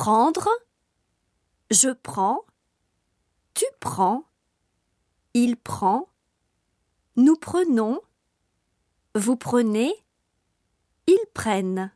Prendre. Je prends. Tu prends. Il prend. Nous prenons. Vous prenez. Ils prennent.